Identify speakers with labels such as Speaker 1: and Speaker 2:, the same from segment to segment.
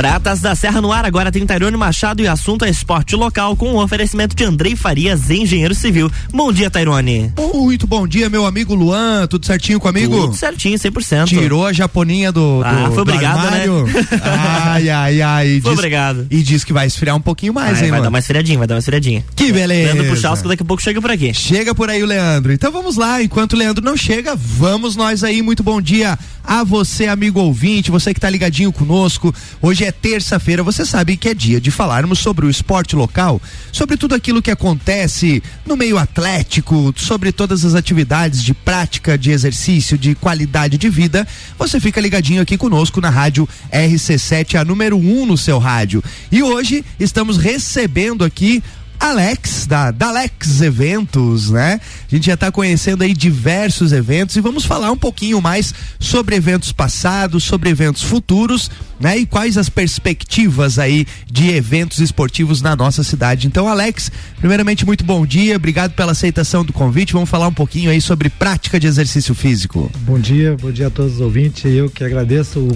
Speaker 1: Pratas da Serra no ar, agora tem Tairone Machado e assunto é esporte local com o oferecimento de Andrei Farias, engenheiro civil. Bom dia, Tairone.
Speaker 2: Muito bom dia, meu amigo Luan, tudo certinho comigo?
Speaker 1: Tudo certinho, 100%.
Speaker 2: Tirou a japoninha do, do
Speaker 1: Ah, foi
Speaker 2: do
Speaker 1: obrigado,
Speaker 2: armário.
Speaker 1: né?
Speaker 2: Ai, ai, ai.
Speaker 1: Foi
Speaker 2: diz-
Speaker 1: obrigado.
Speaker 2: E diz que vai esfriar um pouquinho mais,
Speaker 1: Vai,
Speaker 2: hein,
Speaker 1: vai
Speaker 2: mano?
Speaker 1: dar mais feriadinha, vai dar mais feriadinha.
Speaker 2: Que beleza.
Speaker 1: Leandro Puchalski daqui a pouco chega por aqui.
Speaker 2: Chega por aí o Leandro. Então vamos lá, enquanto o Leandro não chega, vamos nós aí. Muito bom dia a você, amigo ouvinte, você que tá ligadinho conosco. Hoje é terça-feira, você sabe que é dia de falarmos sobre o esporte local, sobre tudo aquilo que acontece no meio atlético, sobre todas as atividades de prática, de exercício, de qualidade de vida. Você fica ligadinho aqui conosco na rádio RC7, a número 1 um no seu rádio. E hoje estamos recebendo aqui Alex, da Dalex Eventos, né? A gente já está conhecendo aí diversos eventos e vamos falar um pouquinho mais sobre eventos passados, sobre eventos futuros, né? E quais as perspectivas aí de eventos esportivos na nossa cidade. Então, Alex, primeiramente, muito bom dia, obrigado pela aceitação do convite. Vamos falar um pouquinho aí sobre prática de exercício físico.
Speaker 3: Bom dia, bom dia a todos os ouvintes. Eu que agradeço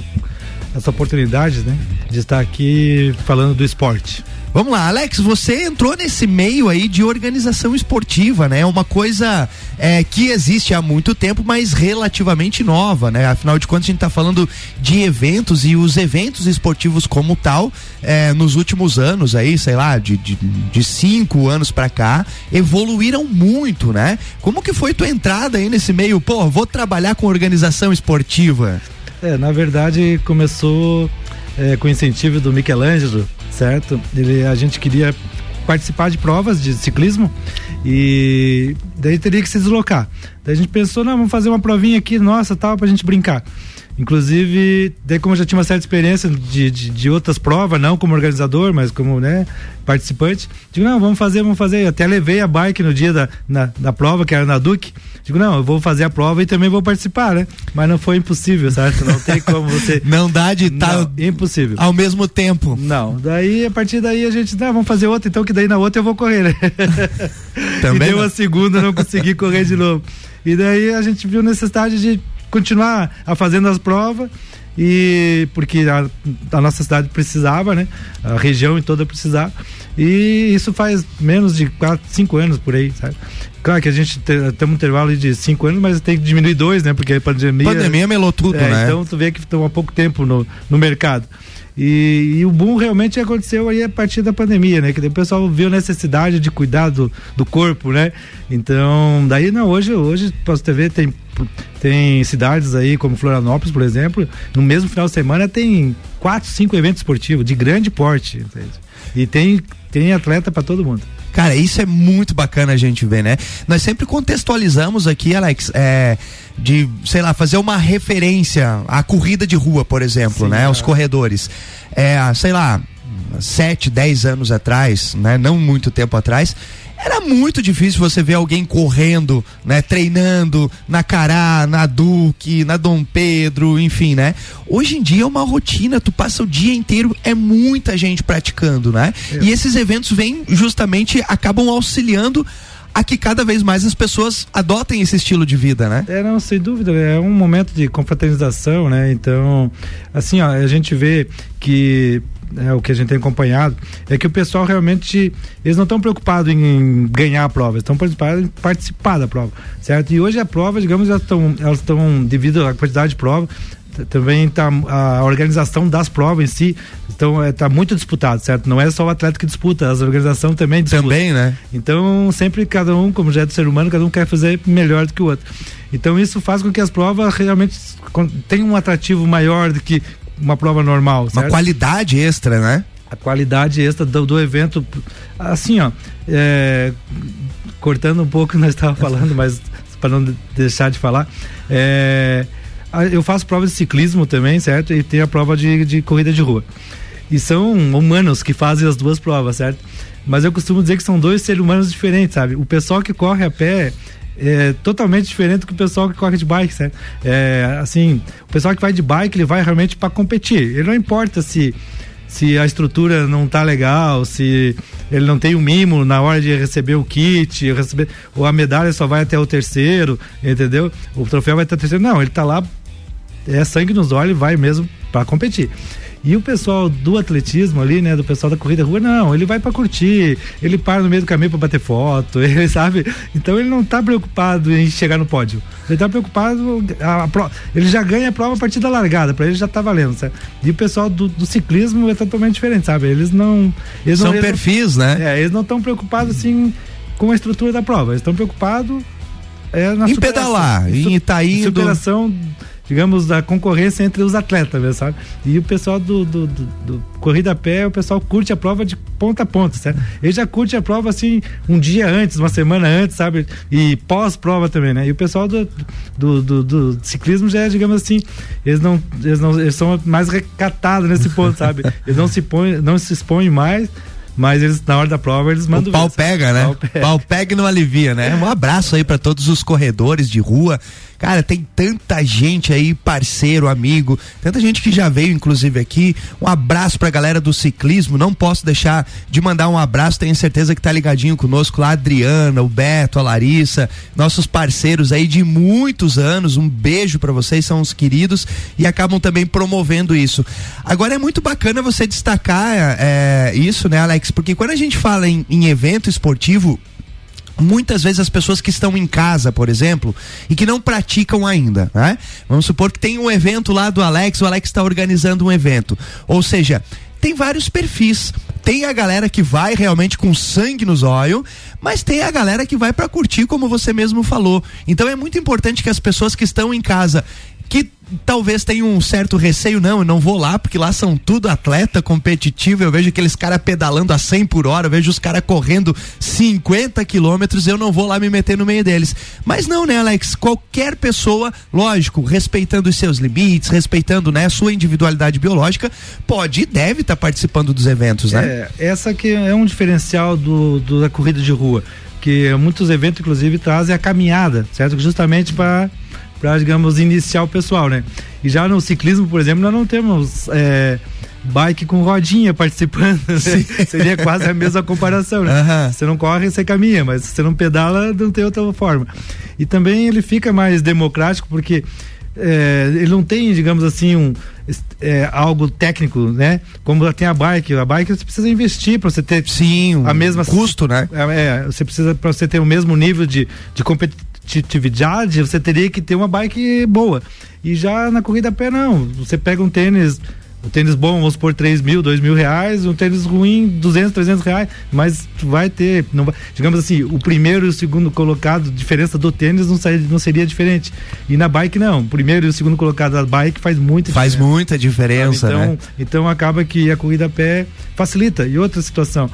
Speaker 3: essa oportunidade, né, de estar aqui falando do esporte.
Speaker 2: Vamos lá, Alex, você entrou nesse meio aí de organização esportiva, né? Uma coisa é, que existe há muito tempo, mas relativamente nova, né? Afinal de contas, a gente está falando de eventos e os eventos esportivos como tal, é, nos últimos anos aí, sei lá, de, de, de cinco anos pra cá, evoluíram muito, né? Como que foi tua entrada aí nesse meio? Pô, vou trabalhar com organização esportiva.
Speaker 3: É, na verdade começou é, com incentivo do Michelangelo, certo? Ele, a gente queria participar de provas de ciclismo e daí teria que se deslocar. Daí a gente pensou, não, vamos fazer uma provinha aqui, nossa, tal, pra gente brincar. Inclusive, daí como eu já tinha uma certa experiência de, de, de outras provas, não como organizador, mas como né, participante, digo, não, vamos fazer, vamos fazer. Eu até levei a bike no dia da, na, da prova, que era na Duque. Digo, não, eu vou fazer a prova e também vou participar, né? Mas não foi impossível, certo? Não tem como você.
Speaker 2: Não dá de estar
Speaker 3: Não, impossível.
Speaker 2: ao mesmo tempo.
Speaker 3: Não, daí a partir daí a gente, não, vamos fazer outra, então que daí na outra eu vou correr, né?
Speaker 2: Também
Speaker 3: e deu
Speaker 2: não.
Speaker 3: a segunda, não consegui correr de novo. E daí a gente viu necessidade de continuar a fazendo as provas e porque a, a nossa cidade precisava, né? A região em toda precisava. E isso faz menos de 4, 5 anos por aí, sabe? Claro que a gente te- tem um intervalo de 5 anos, mas tem que diminuir dois, né? Porque a pandemia.
Speaker 2: Pandemia melou tudo,
Speaker 3: É,
Speaker 2: né?
Speaker 3: Então tu vê que estão há pouco tempo no, no mercado. E, e o boom realmente aconteceu aí a partir da pandemia, né? Que o pessoal viu a necessidade de cuidar do, do corpo, né? Então, daí não, hoje, hoje posso ver, tem, tem cidades aí como Florianópolis, por exemplo, no mesmo final de semana tem quatro, cinco eventos esportivos de grande porte. entende? E tem, tem atleta para todo mundo.
Speaker 2: Cara, isso é muito bacana a gente ver, né? Nós sempre contextualizamos aqui, Alex, é, de, sei lá, fazer uma referência à corrida de rua, por exemplo,
Speaker 3: Sim,
Speaker 2: né?
Speaker 3: é.
Speaker 2: Os corredores. É, sei lá, sete, dez anos atrás, né? Não muito tempo atrás. Era muito difícil você ver alguém correndo, né? Treinando na Cará, na Duque, na Dom Pedro, enfim, né? Hoje em dia é uma rotina, tu passa o dia inteiro, é muita gente praticando, né?
Speaker 3: É.
Speaker 2: E esses eventos vêm justamente, acabam auxiliando a que cada vez mais as pessoas adotem esse estilo de vida, né?
Speaker 3: É, não, sem dúvida, é um momento de confraternização, né? Então, assim, ó, a gente vê que é, o que a gente tem acompanhado é que o pessoal realmente eles não estão preocupados em ganhar a prova, estão preocupados em participar da prova, certo? E hoje a prova, digamos, elas estão, elas estão devido à quantidade de prova também tá a organização das provas em si então é, tá muito disputado certo não é só o atleta que disputa as organizações também disputam
Speaker 2: Também, né?
Speaker 3: então, sempre cada um, como já é do ser humano, cada um quer fazer melhor do que o outro. Então, isso faz com que as provas realmente tenham um atrativo maior do que uma prova normal,
Speaker 2: Uma
Speaker 3: certo?
Speaker 2: qualidade extra, né?
Speaker 3: A qualidade extra do, do evento, assim, ó, é, cortando um pouco o que nós estávamos falando, mas para não de- deixar de falar, é, eu faço prova de ciclismo também, certo? E tem a prova de, de corrida de rua. E são humanos que fazem as duas provas, certo? Mas eu costumo dizer que são dois seres humanos diferentes, sabe? O pessoal que corre a pé é totalmente diferente do que o pessoal que corre de bike, certo? É, assim, o pessoal que vai de bike, ele vai realmente para competir. Ele não importa se se a estrutura não tá legal, se ele não tem o mimo na hora de receber o kit, receber, ou a medalha só vai até o terceiro, entendeu? O troféu vai até o terceiro. Não, ele tá lá, é sangue nos olhos, vai mesmo para competir. E o pessoal do atletismo ali, né, do pessoal da corrida rua, não, ele vai para curtir, ele para no meio do caminho para bater foto, ele sabe? Então ele não tá preocupado em chegar no pódio. Ele tá preocupado, a, a, ele já ganha a prova a partir da largada, para ele já tá valendo, sabe? E o pessoal do, do, ciclismo é totalmente diferente, sabe? Eles não. Eles
Speaker 2: São
Speaker 3: não,
Speaker 2: perfis,
Speaker 3: não,
Speaker 2: né?
Speaker 3: É, eles não estão preocupados assim com a estrutura da prova, eles estão preocupados
Speaker 2: é, na em pedalar, em estar indo.
Speaker 3: Superação digamos, da concorrência entre os atletas, né, sabe? E o pessoal do, do, do, do, corrida a pé, o pessoal curte a prova de ponta a ponta, certo? Ele já curte a prova assim um dia antes, uma semana antes, sabe? E pós-prova também, né? E o pessoal do, do, do, do, ciclismo já é, digamos assim, eles não, eles não, eles são mais recatados nesse ponto, sabe? Eles não se põem, não se expõem mais mas eles na hora da prova eles mandam
Speaker 2: o pau pega, né? Pau pega. pau pega e não alivia, né? Um abraço aí para todos os corredores de rua Cara, tem tanta gente aí, parceiro, amigo, tanta gente que já veio, inclusive, aqui. Um abraço pra galera do ciclismo. Não posso deixar de mandar um abraço, tenho certeza que tá ligadinho conosco lá, a Adriana, o Beto, a Larissa, nossos parceiros aí de muitos anos. Um beijo para vocês, são os queridos e acabam também promovendo isso. Agora é muito bacana você destacar é, isso, né, Alex? Porque quando a gente fala em, em evento esportivo, muitas vezes as pessoas que estão em casa, por exemplo, e que não praticam ainda, né? Vamos supor que tem um evento lá do Alex, o Alex está organizando um evento. Ou seja, tem vários perfis. Tem a galera que vai realmente com sangue nos olhos, mas tem a galera que vai para curtir, como você mesmo falou. Então é muito importante que as pessoas que estão em casa que talvez tenha um certo receio, não, eu não vou lá, porque lá são tudo atleta competitivo, eu vejo aqueles caras pedalando a 100 por hora, eu vejo os caras correndo 50 quilômetros, eu não vou lá me meter no meio deles. Mas não, né, Alex? Qualquer pessoa, lógico, respeitando os seus limites, respeitando, né, a sua individualidade biológica, pode e deve estar tá participando dos eventos, né?
Speaker 3: É, essa que é um diferencial do, do da corrida de rua, que muitos eventos, inclusive, trazem a caminhada, certo? Justamente para para, digamos, iniciar o pessoal, né? E já no ciclismo, por exemplo, nós não temos é, bike com rodinha participando. Né? Seria quase a mesma comparação, né? Uhum. Você não corre, você caminha, mas se você não pedala, não tem outra forma. E também ele fica mais democrático porque é, ele não tem, digamos assim, um, é, algo técnico, né? Como tem a bike, a bike você precisa investir para você ter
Speaker 2: sim a mesma custo, né?
Speaker 3: É, é você precisa para você ter o mesmo nível de, de competitividade competitividade, você teria que ter uma bike boa. E já na corrida a pé, não. Você pega um tênis, um tênis bom, vamos por 3 mil, 2 mil reais, um tênis ruim, 200, 300 reais, mas vai ter, não vai, digamos assim, o primeiro e o segundo colocado, diferença do tênis não, seria, não seria diferente. E na bike, não. O primeiro e o segundo colocado da bike faz muita
Speaker 2: faz diferença. Faz muita diferença,
Speaker 3: então,
Speaker 2: né?
Speaker 3: Então acaba que a corrida a pé facilita. E outra situação,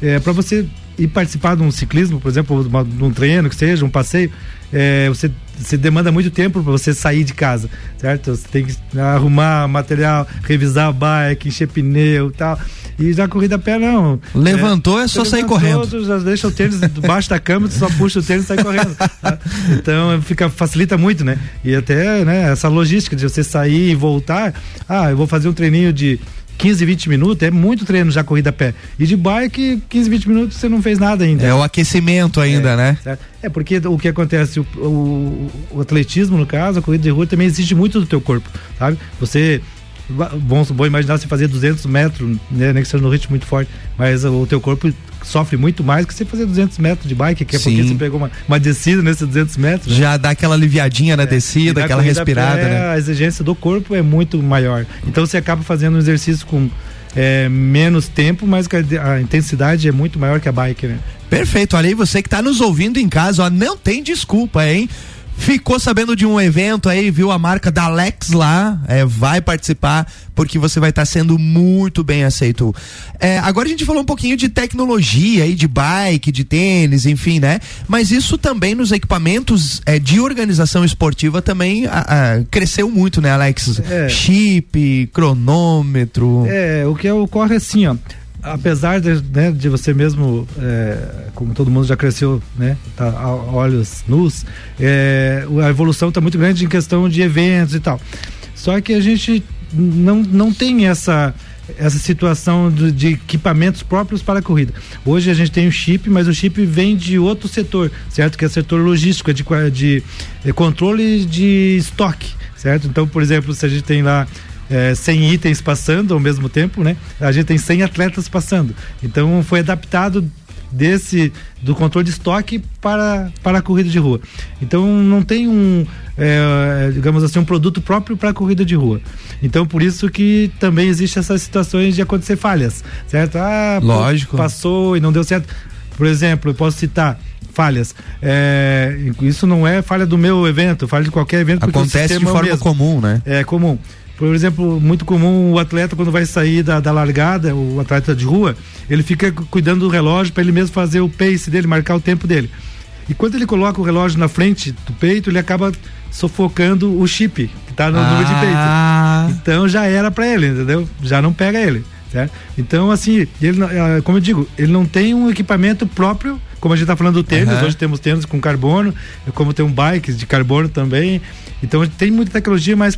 Speaker 3: é, para você ir participar de um ciclismo, por exemplo, de um treino, que seja, um passeio, é, você, você demanda muito tempo para você sair de casa, certo? Você tem que arrumar material, revisar a bike, encher pneu e tal. E já corrida a pé não.
Speaker 2: Levantou é, é só sair correndo.
Speaker 3: Já deixa o tênis debaixo da cama, tu só puxa o tênis e sai correndo. Tá? Então fica, facilita muito, né? E até né, essa logística de você sair e voltar. Ah, eu vou fazer um treininho de 15, 20 minutos é muito treino já corrida a pé. E de bike, 15, 20 minutos você não fez nada ainda.
Speaker 2: É o aquecimento ainda,
Speaker 3: é,
Speaker 2: né?
Speaker 3: Certo? É porque o que acontece, o, o, o, atletismo, no caso, a corrida de rua também exige muito do teu corpo, sabe? Você vamos, vamos imaginar você fazer 200 metros, né, nem que seja no ritmo muito forte, mas o teu corpo sofre muito mais que você fazer 200 metros de bike, que é Sim. porque você pegou uma, uma descida nesses 200 metros.
Speaker 2: Já né? dá aquela aliviadinha na é. descida, na aquela respirada, pé, né?
Speaker 3: A exigência do corpo é muito maior. Então você acaba fazendo um exercício com é, menos tempo, mas a intensidade é muito maior que a bike, né?
Speaker 2: Perfeito. Olha aí, você que está nos ouvindo em casa, ó, não tem desculpa, hein? Ficou sabendo de um evento aí, viu a marca da Alex lá, é, vai participar, porque você vai estar tá sendo muito bem aceito. É, agora a gente falou um pouquinho de tecnologia aí, de bike, de tênis, enfim, né? Mas isso também nos equipamentos é, de organização esportiva também a, a, cresceu muito, né, Alex? É. Chip, cronômetro.
Speaker 3: É, o que ocorre assim, ó apesar de, né, de você mesmo, é, como todo mundo já cresceu, né, tá a olhos nus, é, a evolução está muito grande em questão de eventos e tal. Só que a gente não, não tem essa essa situação de, de, equipamentos próprios para a corrida. Hoje a gente tem o chip, mas o chip vem de outro setor, certo? Que é o setor logístico, é de, de, de controle de estoque, certo? Então, por exemplo, se a gente tem lá é, 100 itens passando ao mesmo tempo, né? A gente tem 100 atletas passando. Então foi adaptado desse do controle de estoque para, para a corrida de rua. Então não tem um, é, digamos assim, um produto próprio para a corrida de rua. Então por isso que também existe essas situações de acontecer falhas, certo? Ah,
Speaker 2: lógico.
Speaker 3: Passou e não deu certo. Por exemplo, eu posso citar falhas. É, isso não é falha do meu evento, falha de qualquer evento.
Speaker 2: Acontece de é forma comum, né?
Speaker 3: É comum. Por exemplo, muito comum o atleta quando vai sair da, da largada, o atleta de rua, ele fica cuidando do relógio para ele mesmo fazer o pace dele, marcar o tempo dele. E quando ele coloca o relógio na frente do peito, ele acaba sufocando o chip que está no ah. número de peito. Ah. Então já era para ele, entendeu? Já não pega ele. Certo? Então, assim, ele, ah, como eu digo, ele não tem um equipamento próprio, como a gente está falando do tênis, uhum. hoje temos tênis com carbono, como tem um bike de carbono também. Então tem muita tecnologia, mas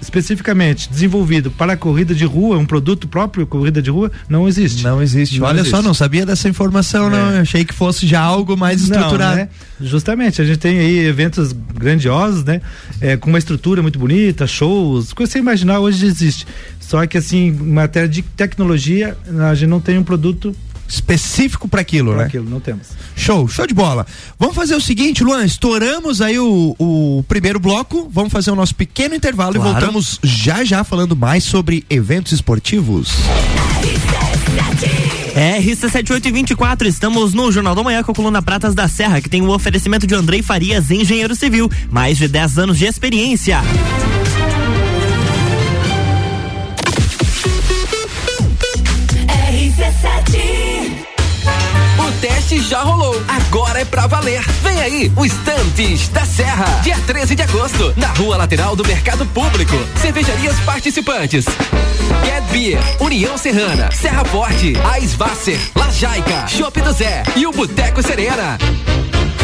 Speaker 3: especificamente desenvolvido para a corrida de rua, um produto próprio corrida de rua, não existe.
Speaker 2: Não existe. Não Olha existe. só, não sabia dessa informação, é. não. achei que fosse já algo mais estruturado. Não, né?
Speaker 3: Justamente, a gente tem aí eventos grandiosos, né? É, com uma estrutura muito bonita, shows, que você imaginar hoje existe. Só que assim, em matéria de tecnologia, a gente não tem um produto
Speaker 2: específico para aquilo, pra né?
Speaker 3: aquilo, não temos.
Speaker 2: Show, show de bola. Vamos fazer o seguinte, Luan, estouramos aí o, o primeiro bloco, vamos fazer o nosso pequeno intervalo claro. e voltamos já já falando mais sobre eventos esportivos.
Speaker 1: RC7824, estamos no Jornal da Manhã com a coluna Pratas da Serra, que tem o um oferecimento de Andrei Farias, engenheiro civil, mais de 10 anos de experiência.
Speaker 4: Agora é pra valer. Vem aí, o Estantes da Serra. Dia 13 de agosto, na rua lateral do Mercado Público. Cervejarias participantes. Get Beer, União Serrana, Serra Forte, Aisvasser, Lajaica, Chopp do Zé e o Boteco Serena.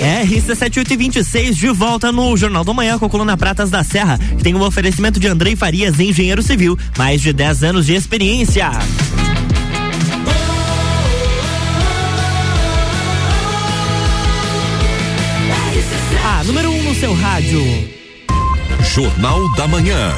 Speaker 1: RC7826 de volta no Jornal do Manhã com a coluna Pratas da Serra, que tem um oferecimento de Andrei Farias, engenheiro civil, mais de 10 anos de experiência. A número 1 um no seu rádio.
Speaker 4: Jornal da Manhã.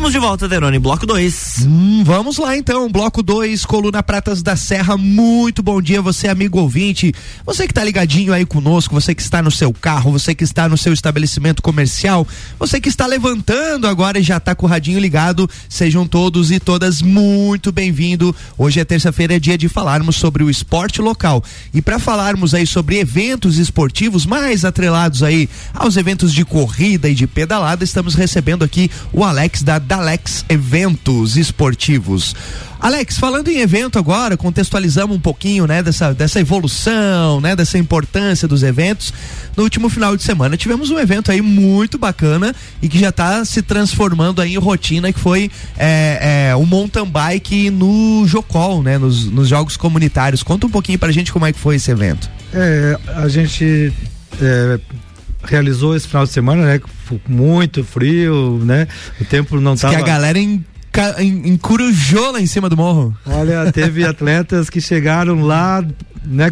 Speaker 1: Estamos de volta, Derone, bloco 2.
Speaker 2: Hum, vamos lá então, bloco 2, coluna Pratas da Serra. Muito bom dia, você amigo ouvinte, você que está ligadinho aí conosco, você que está no seu carro, você que está no seu estabelecimento comercial, você que está levantando agora e já está com o radinho ligado, sejam todos e todas muito bem-vindos. Hoje é terça-feira, é dia de falarmos sobre o esporte local. E para falarmos aí sobre eventos esportivos mais atrelados aí aos eventos de corrida e de pedalada, estamos recebendo aqui o Alex da Dalex Eventos Esportivos. Alex, falando em evento agora, contextualizamos um pouquinho, né, dessa, dessa evolução, né, dessa importância dos eventos. No último final de semana tivemos um evento aí muito bacana e que já está se transformando aí em rotina, que foi é, é, o mountain bike no Jocol, né, nos, nos jogos comunitários. Conta um pouquinho pra gente como é que foi esse evento.
Speaker 3: É, a gente é, realizou esse final de semana, né? Muito frio, né? O tempo não estava.
Speaker 2: Que a galera em encurujou lá em cima do morro.
Speaker 3: Olha, teve atletas que chegaram lá, né?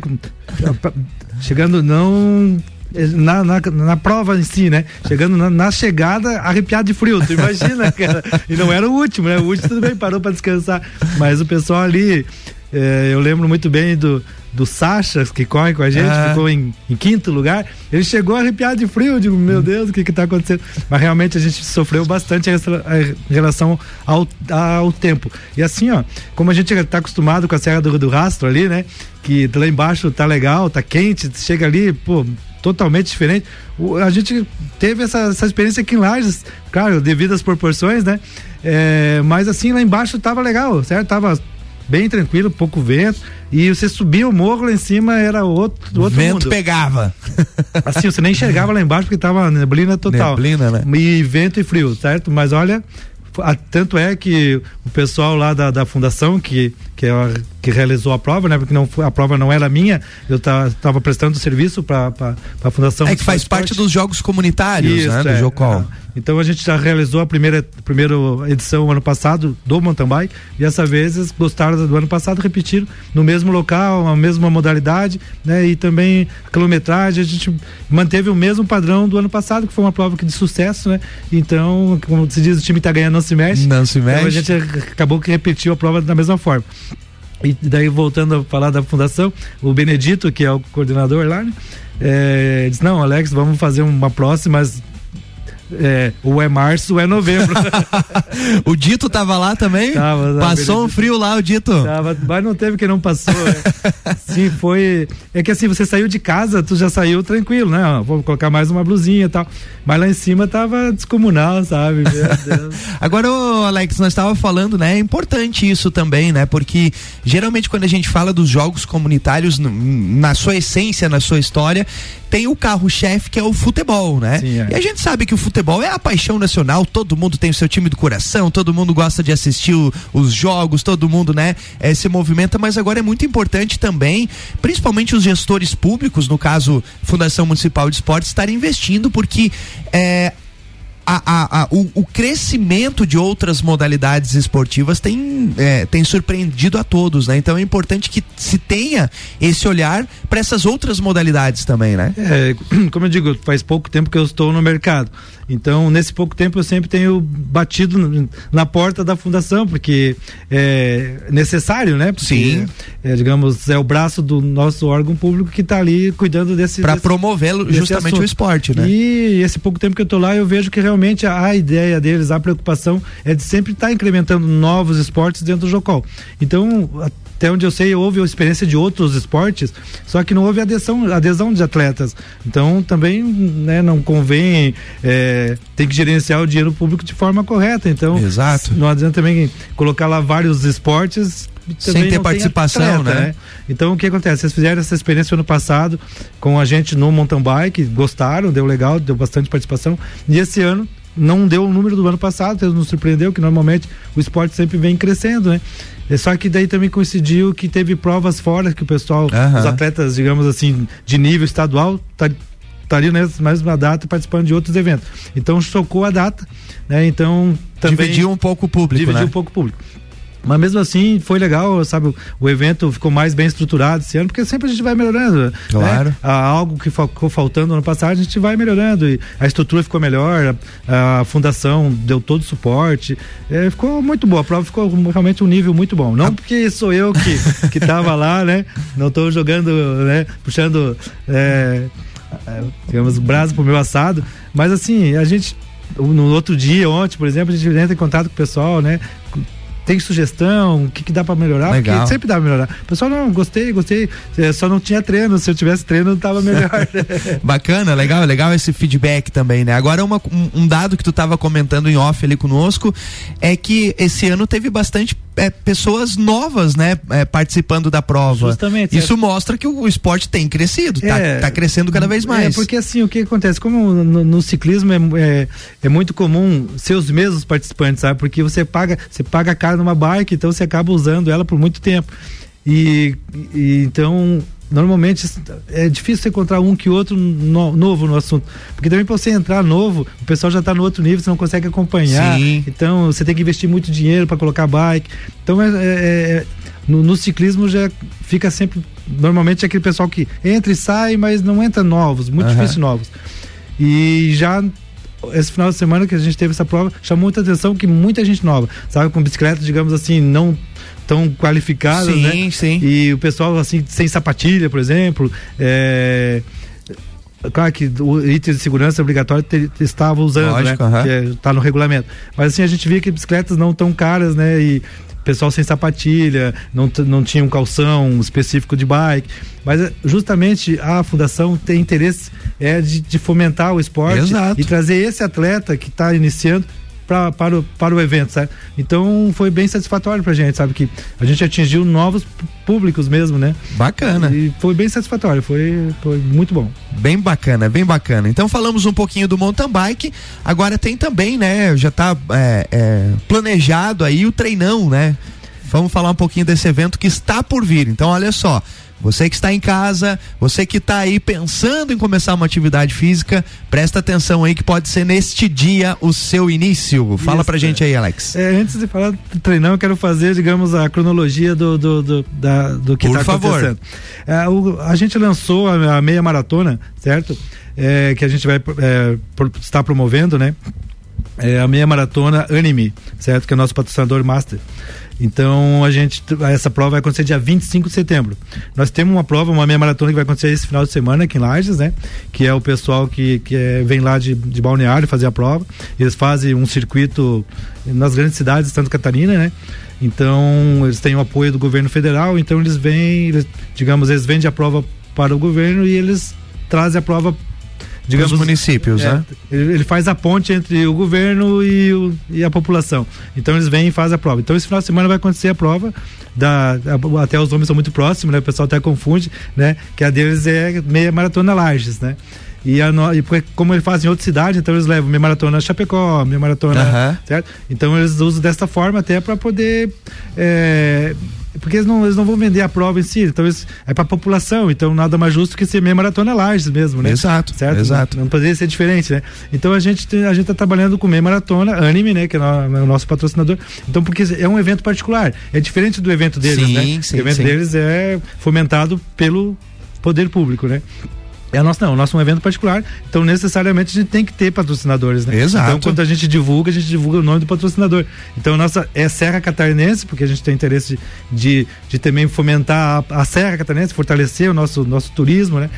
Speaker 3: Chegando não na, na, na, prova em si, né? Chegando na, na, chegada, arrepiado de frio, tu imagina, cara? E não era o último, né? O último tudo bem, parou para descansar. Mas o pessoal ali É, eu lembro muito bem do, do Sacha, que corre com a gente, ah. ficou em, em, quinto lugar. Ele chegou arrepiado de frio, eu digo, meu Deus, o que está acontecendo? Mas realmente a gente sofreu bastante em relação ao, ao tempo. E assim, ó, como a gente está acostumado com a Serra do, do Rastro ali, né? Que lá embaixo tá legal, tá quente, chega ali, pô, totalmente diferente. O, a gente teve essa, essa experiência aqui em Lages, claro, devido às proporções, né? É, mas assim, lá embaixo tava legal, certo? Tava bem tranquilo, pouco vento. E você subia o morro lá em cima, era outro, outro
Speaker 2: vento
Speaker 3: mundo.
Speaker 2: pegava.
Speaker 3: Assim, você nem enxergava lá embaixo porque tava neblina total.
Speaker 2: Neblina, né?
Speaker 3: E vento e frio, certo? Mas olha, tanto é que o pessoal lá da, da fundação, que, que, é a, que realizou a prova, né? Porque não, a prova não era minha, eu estava prestando serviço para a fundação.
Speaker 2: É que faz parte dos jogos comunitários,
Speaker 3: Isso,
Speaker 2: né?
Speaker 3: Do
Speaker 2: é, Jocol.
Speaker 3: É. Então a gente já realizou a primeira, primeira edição ano passado do mountain bike e essa vez gostaram do ano passado, repetiram no mesmo local, a mesma modalidade, né? E também a quilometragem, a gente manteve o mesmo padrão do ano passado, que foi uma prova de sucesso, né? Então, como se diz, o time tá ganhando, não se mexe.
Speaker 2: Não se mexe.
Speaker 3: Então a gente acabou que repetiu a prova da mesma forma. E daí, voltando a falar da fundação, o Benedito, que é o coordenador lá, né? É, disse, não, Alex, vamos fazer uma próxima, mas é, ou é março ou é novembro.
Speaker 2: o Dito tava lá também?
Speaker 3: Tava, tava
Speaker 2: Passou um frio lá, o Dito?
Speaker 3: Tava, mas não teve que não passou. É. Sim, foi. É que assim, você saiu de casa, tu já saiu tranquilo, né? Vou colocar mais uma blusinha e tal. Mas lá em cima tava descomunal, sabe?
Speaker 2: Agora, ô Alex, nós estávamos falando, né? É importante isso também, né? Porque geralmente quando a gente fala dos jogos comunitários, na sua essência, na sua história, tem o carro-chefe que é o futebol, né? Sim, é. E a gente sabe que o futebol é a paixão nacional, todo mundo tem o seu time do coração, todo mundo gosta de assistir o, os jogos, todo mundo, né, é, se movimenta, mas agora é muito importante também, principalmente os gestores públicos, no caso Fundação Municipal de Esportes, estarem investindo, porque é, a, a, a, o, o, crescimento de outras modalidades esportivas tem, é, tem surpreendido a todos, né? Então é importante que se tenha esse olhar para essas outras modalidades também, né?
Speaker 3: É, como eu digo, faz pouco tempo que eu estou no mercado. Então, nesse pouco tempo, eu sempre tenho batido na porta da fundação, porque é necessário, né? Porque,
Speaker 2: Sim.
Speaker 3: É, digamos, é o braço do nosso órgão público que está ali cuidando desse.
Speaker 2: Para promovê-lo justamente assunto. o esporte, né?
Speaker 3: E esse pouco tempo que eu estou lá, eu vejo que realmente a, a, ideia deles, a preocupação é de sempre estar tá incrementando novos esportes dentro do Jocol. Então, até onde eu sei, houve a experiência de outros esportes, só que não houve adesão, adesão de atletas. Então também né, não convém, é, tem que gerenciar o dinheiro público de forma correta. Então
Speaker 2: Exato.
Speaker 3: não adianta também colocar lá vários esportes
Speaker 2: sem ter participação, atleta, né? né?
Speaker 3: Então o que acontece? Vocês fizeram essa experiência ano passado com a gente no mountain bike, gostaram, deu legal, deu bastante participação. E esse ano não deu o número do ano passado, nos surpreendeu que normalmente o esporte sempre vem crescendo, né? É só que daí também coincidiu que teve provas fora que o pessoal, uhum. os atletas, digamos assim, de nível estadual, tá, estariam nessa mesma data participando de outros eventos. Então chocou a data, né? Então também
Speaker 2: dividiu um pouco o público,
Speaker 3: dividiu
Speaker 2: né?
Speaker 3: um pouco o público. Mas mesmo assim foi legal, sabe? O evento ficou mais bem estruturado esse ano, porque sempre a gente vai melhorando. Né?
Speaker 2: Claro.
Speaker 3: Né? Algo que ficou faltando ano passado, a gente vai melhorando. E a estrutura ficou melhor, a, a fundação deu todo o suporte. É, ficou muito boa. A prova ficou realmente um nível muito bom. Não porque sou eu que, que tava lá, né? Não estou jogando, né? Puxando. É, é, digamos, o braço pro meu assado, mas assim, a gente no outro dia, ontem, por exemplo, a gente entra em contato com o pessoal, né? Tem sugestão, o que, que dá para melhorar?
Speaker 2: Legal.
Speaker 3: Porque sempre dá pra melhorar. O pessoal, não, gostei, gostei. É, só não tinha treino. Se eu tivesse treino, tava melhor.
Speaker 2: Bacana, legal, legal esse feedback também, né? Agora, uma, um, um, dado que tu tava comentando em off ali conosco é que esse ano teve bastante é, pessoas novas, né, é, participando da prova.
Speaker 3: Justamente.
Speaker 2: Isso é. mostra que o, o, esporte tem crescido, tá,
Speaker 3: é.
Speaker 2: tá, crescendo cada vez mais.
Speaker 3: É, porque assim, o que acontece? Como no, no ciclismo é, é, é, muito comum ser os mesmos participantes, sabe? Porque você paga, você paga caro numa bike, então você acaba usando ela por muito tempo. E, e então normalmente é difícil você encontrar um que outro no, novo no assunto. Porque também para você entrar novo, o pessoal já está no outro nível, você não consegue acompanhar.
Speaker 2: Sim.
Speaker 3: Então você tem que investir muito dinheiro para colocar bike. Então é, é, é no, no, ciclismo já fica sempre. Normalmente é aquele pessoal que entra e sai, mas não entra novos, muito uhum. difícil novos. E já esse final de semana que a gente teve essa prova chamou muita atenção que muita gente nova, sabe, com bicicleta, digamos assim, não tão qualificadas,
Speaker 2: sim,
Speaker 3: né?
Speaker 2: Sim,
Speaker 3: E o pessoal assim sem sapatilha, por exemplo, é... Claro que o item de segurança obrigatório te, estava usando,
Speaker 2: Lógico,
Speaker 3: né?
Speaker 2: Uhum.
Speaker 3: Que está no regulamento. Mas assim, a gente via que bicicletas não tão caras, né? E pessoal sem sapatilha, não, não tinha um calção específico de bike. Mas é, justamente a fundação tem interesse é de, de fomentar o esporte
Speaker 2: Exato.
Speaker 3: e trazer esse atleta que está iniciando pra, para, o, para o evento, sabe? Então foi bem satisfatório pra gente, sabe? Que a gente atingiu novos públicos mesmo, né?
Speaker 2: Bacana.
Speaker 3: E foi bem satisfatório, foi, foi muito bom.
Speaker 2: Bem bacana, bem bacana. Então falamos um pouquinho do mountain bike. Agora tem também, né? Já tá é, é, planejado aí o treinão, né? Vamos falar um pouquinho desse evento que está por vir. Então, olha só. Você que está em casa, você que está aí pensando em começar uma atividade física, presta atenção aí que pode ser neste dia o seu início. Fala
Speaker 3: Isso,
Speaker 2: pra gente aí, Alex.
Speaker 3: É, antes de falar do treinão, eu quero fazer, digamos, a cronologia do, do, do, da, do que está
Speaker 2: favor.
Speaker 3: acontecendo. É, o- a gente lançou a, a meia maratona, certo? É, que a gente vai é, pro- estar promovendo, né? É a meia maratona Anime, certo? Que é o nosso patrocinador master. Então a gente essa prova vai acontecer dia 25 de setembro. Nós temos uma prova, uma meia maratona que vai acontecer esse final de semana aqui em Lages, né? Que é o pessoal que, que é, vem lá de, de Balneário fazer a prova. Eles fazem um circuito nas grandes cidades de Santa Catarina, né? Então eles têm o apoio do governo federal, então eles vêm, eles, digamos, eles vendem a prova para o governo e eles trazem a prova digamos
Speaker 2: Os municípios,
Speaker 3: é,
Speaker 2: né?
Speaker 3: ele, faz a ponte entre o governo e, o- e a população. Então eles vêm e fazem a prova. Então esse final de semana vai acontecer a prova. Da, até os nomes são muito próximos, né? O pessoal até confunde, né? Que a deles é meia maratona Lages, né? E, a no, e porque, como eles fazem em outra cidade, então eles levam meia maratona Chapecó, meia maratona.
Speaker 2: Aham.
Speaker 3: Certo? Então eles usam desta forma até para poder. é, porque eles não, eles não vão vender a prova em si, então é para a população, então nada mais justo que ser meia maratona Lages mesmo, né?
Speaker 2: Exato,
Speaker 3: certo?
Speaker 2: exato.
Speaker 3: Não, não poderia ser diferente, né? Então a gente a gente tá trabalhando com meia maratona, anime, né, que é, é o nosso patrocinador. Então porque é um evento particular, é diferente do evento deles,
Speaker 2: Sim,
Speaker 3: né?
Speaker 2: sim,
Speaker 3: o evento
Speaker 2: sim.
Speaker 3: deles é fomentado pelo poder público, né? É nosso não, o nosso é um evento particular, então necessariamente a gente tem que ter patrocinadores, né?
Speaker 2: Exato.
Speaker 3: Então quando a gente divulga, a gente divulga o nome do patrocinador. Então nossa é Serra Catarinense, porque a gente tem interesse de, de também fomentar a, a Serra Catarinense, fortalecer o nosso nosso turismo, né?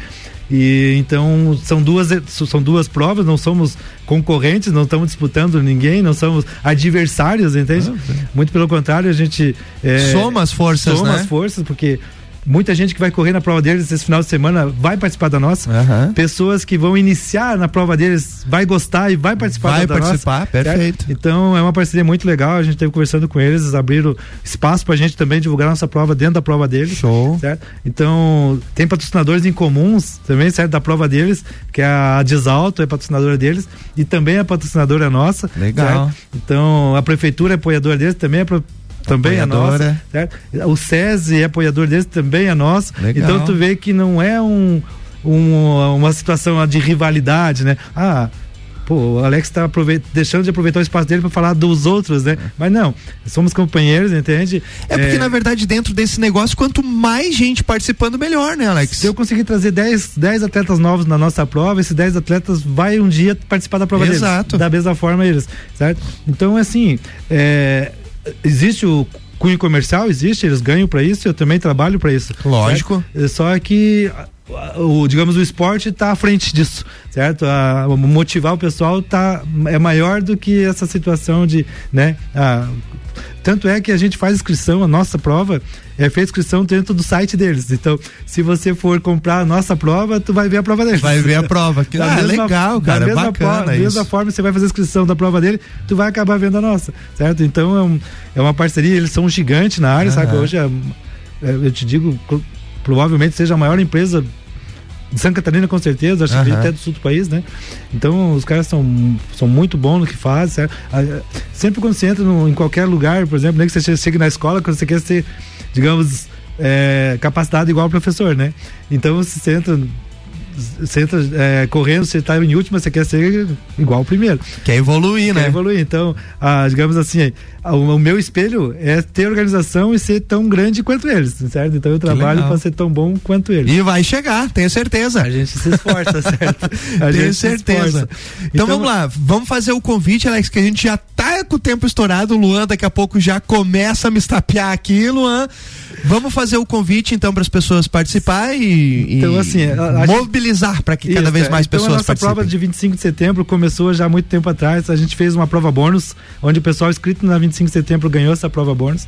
Speaker 3: E então são duas são duas provas, não somos concorrentes, não estamos disputando ninguém, não somos adversários, entende? Muito pelo contrário, a gente é,
Speaker 2: Soma as forças,
Speaker 3: soma
Speaker 2: né?
Speaker 3: as forças, porque muita gente que vai correr na prova deles esse final de semana vai participar da nossa.
Speaker 2: Aham.
Speaker 3: Pessoas que vão iniciar na prova deles vai gostar e vai participar
Speaker 2: Vai
Speaker 3: da, da
Speaker 2: participar,
Speaker 3: nossa.
Speaker 2: perfeito.
Speaker 3: certo? Então é uma parceria muito legal. A gente esteve conversando com eles, eles abriram espaço pra gente também divulgar nossa prova dentro da prova deles.
Speaker 2: Show.
Speaker 3: Certo? Então, tem patrocinadores em comuns também, certo? Da prova deles, que é a Desalto, é patrocinadora deles, e também é patrocinadora nossa.
Speaker 2: Legal.
Speaker 3: certo? Então, a prefeitura é apoiadora deles, também é também é
Speaker 2: Apoiadora.
Speaker 3: nossa. Certo? O SESI é apoiador deles, também é nosso.
Speaker 2: Legal.
Speaker 3: Então, tu vê que não é um, um- uma situação de rivalidade, né? Ah. Pô, o Alex está deixando de aproveitar o espaço dele para falar dos outros, né? Mas não, somos companheiros, entende?
Speaker 2: É porque, na verdade, dentro desse negócio, quanto mais gente participando, melhor, né, Alex?
Speaker 3: Se eu conseguir trazer 10, 10 atletas novos na nossa prova, esses 10 atletas vai um dia participar da prova
Speaker 2: Exato.
Speaker 3: deles. Da mesma forma eles, certo? Então, assim, é, existe o cunho comercial, existe, eles ganham para isso, eu também trabalho para isso.
Speaker 2: Lógico.
Speaker 3: certo? Só que o, digamos, o esporte está à frente disso, certo? A, motivar o pessoal tá, é maior do que essa situação de, né? a- tanto é que a gente faz inscrição, a nossa prova é feita inscrição dentro do site deles. Então, se você for comprar a nossa prova, tu vai ver a prova deles.
Speaker 2: Vai ver a prova. Que, ah,
Speaker 3: mesma-
Speaker 2: legal, cara.
Speaker 3: mesma
Speaker 2: Bacana
Speaker 3: forma, da mesma forma, você vai fazer a inscrição da prova dele, tu vai acabar vendo a nossa, certo? Então é, um- é uma parceria, eles são um gigante na área, sabe?
Speaker 2: Aham.
Speaker 3: Hoje, é, é, eu te digo, pro- provavelmente seja a maior empresa de Santa Catarina, com certeza, acho que até do sul do país, né? Então os caras são, são muito bons no que fazem? Ah, Sempre quando você entra no- em qualquer lugar, por exemplo, nem que você chegue na escola, quando você quer ser, digamos, é, capacitado igual o professor, né? Então você entra você entra é, correndo, você tá em última, você quer ser igual o primeiro.
Speaker 2: Quer evoluir,
Speaker 3: quer
Speaker 2: né?
Speaker 3: evoluir. Então, ah, digamos assim, ah, o, o, meu espelho é ter organização e ser tão grande quanto eles, certo? Então eu trabalho para ser tão bom quanto eles.
Speaker 2: E vai chegar, tenho certeza.
Speaker 3: A gente se esforça, certo? A
Speaker 2: tenho certeza. Então, então, vamos lá, vamos fazer o convite, Alex, que a gente já tá com o tempo estourado. O Luan daqui a pouco já começa a me estapear aqui, Luan. Vamos fazer o convite então para as pessoas participar e,
Speaker 3: então, assim,
Speaker 2: a, a mobilizar para que isso, cada vez mais
Speaker 3: então
Speaker 2: pessoas
Speaker 3: a nossa
Speaker 2: participem.
Speaker 3: prova de 25 de setembro começou já há muito tempo atrás. A gente fez uma prova bônus, onde o pessoal inscrito na 25 de setembro ganhou essa prova bônus.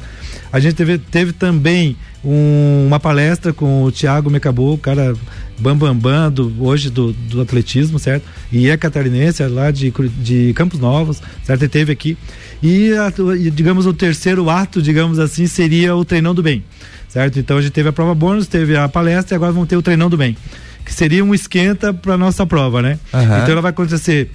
Speaker 3: A gente teve, teve também um, uma palestra com o Thiago Mecabou, o cara bambambam bam, bam, do, hoje do, do atletismo, certo? E é catarinense, é lá de, de Campos Novos, certo? Ele teve aqui. E, a, digamos, o terceiro ato, digamos assim, seria o treinão do bem, certo? Então a gente teve a prova bônus, teve a palestra e agora vamos ter o treinão do bem, que seria um esquenta para nossa prova, né? Uhum. Então ela vai acontecer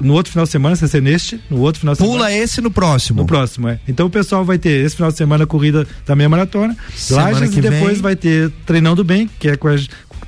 Speaker 3: no outro final de semana, se ser neste, no outro final de
Speaker 2: Pula
Speaker 3: semana.
Speaker 2: Pula esse no próximo.
Speaker 3: No próximo, é. Então o pessoal vai ter esse final de semana a corrida da meia maratona, Lages, e depois vem... vai ter treinão do bem, que é com a,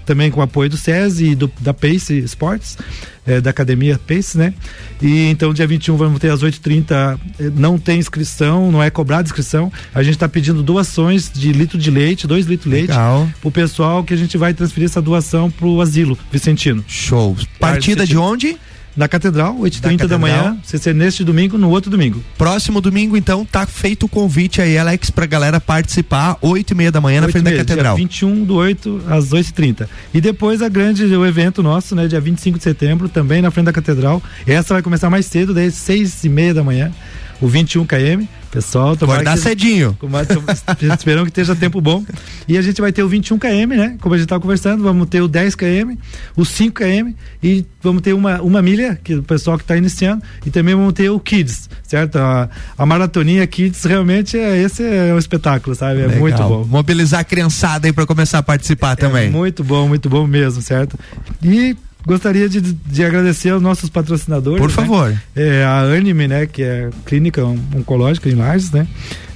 Speaker 3: também com o apoio do SESI e do, da Pace Sports, é, da academia Pace, né? E então dia 21 vamos ter às 8h30, eh, não tem inscrição, não é cobrada inscrição. A gente está pedindo doações de litro de leite, dois litros de leite, para o pessoal que a gente vai transferir essa doação para o asilo Vicentino.
Speaker 2: Show. Partida de onde?
Speaker 3: Na Catedral, 8h30 da, da manhã. Se ser neste domingo, no outro domingo.
Speaker 2: Próximo domingo, então, tá feito o convite aí, Alex, pra galera participar, 8 e meia da manhã, na frente da Catedral.
Speaker 3: Dia 21 do 8 às 8h30. E depois a grande, o evento nosso, né, dia 25 de setembro, também na frente da Catedral. Essa vai começar mais cedo, daí 6 e meia da manhã, o 21 km. Pessoal,
Speaker 2: acordar cedinho.
Speaker 3: Esperamos que esteja tempo bom. E a gente vai ter o 21 km, né? Como a gente estava conversando, vamos ter o 10 km, o 5 km e vamos ter uma, uma milha, que é o pessoal que está iniciando, e também vamos ter o Kids, certo? A, a maratoninha Kids realmente é esse é um espetáculo, sabe? É Legal. muito bom.
Speaker 2: Mobilizar a criançada aí para começar a participar é, também.
Speaker 3: Muito bom, muito bom mesmo, certo? E gostaria de, de agradecer aos nossos patrocinadores.
Speaker 2: Por
Speaker 3: né?
Speaker 2: favor.
Speaker 3: É, a Anime, né, que é clínica oncológica em Lages, né?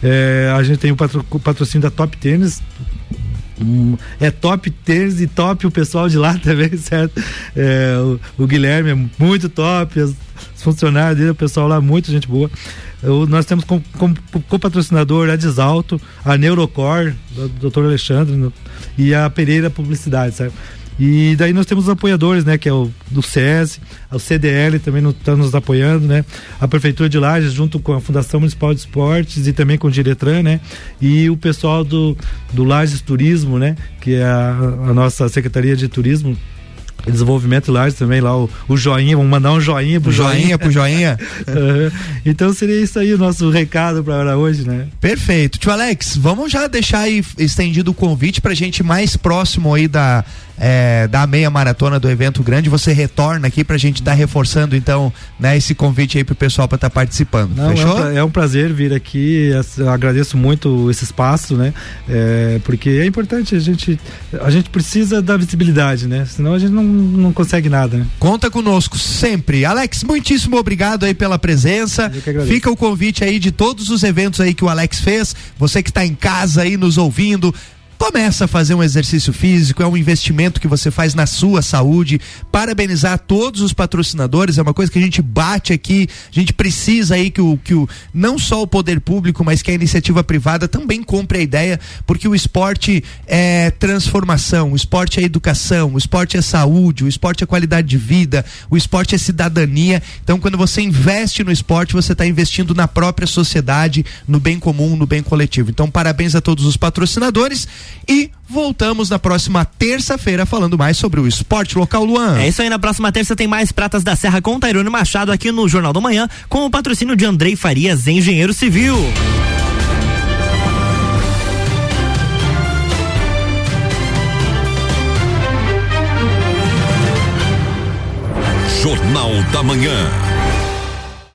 Speaker 3: É, a gente tem o, patro, patrocínio da Top Tênis, é top tênis e top o pessoal de lá também, certo? É, o, o, Guilherme é muito top, os, os, funcionários dele, o pessoal lá, muito gente boa. Eu, nós temos como, como, como patrocinador a Desalto, a Neurocor, do Dr. Alexandre, e a Pereira Publicidade, certo? E daí nós temos os apoiadores, né? Que é o do SESI, o CDL também está nos apoiando, né? A Prefeitura de Lages, junto com a Fundação Municipal de Esportes e também com o Diretran, né? E o pessoal do, do Lages Turismo, né? Que é a, a nossa Secretaria de Turismo, desenvolvimento lá também lá o, o, joinha, vamos mandar um joinha pro joinha,
Speaker 2: joinha pro joinha.
Speaker 3: uhum. Então seria isso aí o nosso recado para hoje, né?
Speaker 2: Perfeito. Tio Alex, vamos já deixar aí estendido o convite pra gente mais próximo aí da é, da meia maratona do evento grande, você retorna aqui pra gente estar tá reforçando então, né, esse convite aí pro pessoal para estar tá participando. Não, Fechou?
Speaker 3: É um, é um, prazer vir aqui, agradeço muito esse espaço, né? É, porque é importante a gente a gente precisa da visibilidade, né? Senão a gente não, não consegue nada. Né?
Speaker 2: Conta conosco sempre. Alex, muitíssimo obrigado aí pela presença. Fica o convite aí de todos os eventos aí que o Alex fez. Você que está em casa aí nos ouvindo, Começa a fazer um exercício físico, é um investimento que você faz na sua saúde. Parabenizar todos os patrocinadores, é uma coisa que a gente bate aqui. A gente precisa aí que o, que o não só o poder público, mas que a iniciativa privada também compre a ideia, porque o esporte é transformação, o esporte é educação, o esporte é saúde, o esporte é qualidade de vida, o esporte é cidadania. Então, quando você investe no esporte, você está investindo na própria sociedade, no bem comum, no bem coletivo. Então, parabéns a todos os patrocinadores. E voltamos na próxima terça-feira falando mais sobre o esporte local, Luan.
Speaker 1: É isso aí, na próxima terça tem mais Pratas da Serra com Tairone Machado aqui no Jornal da Manhã, com o patrocínio de Andrei Farias, engenheiro civil.
Speaker 5: Jornal da Manhã.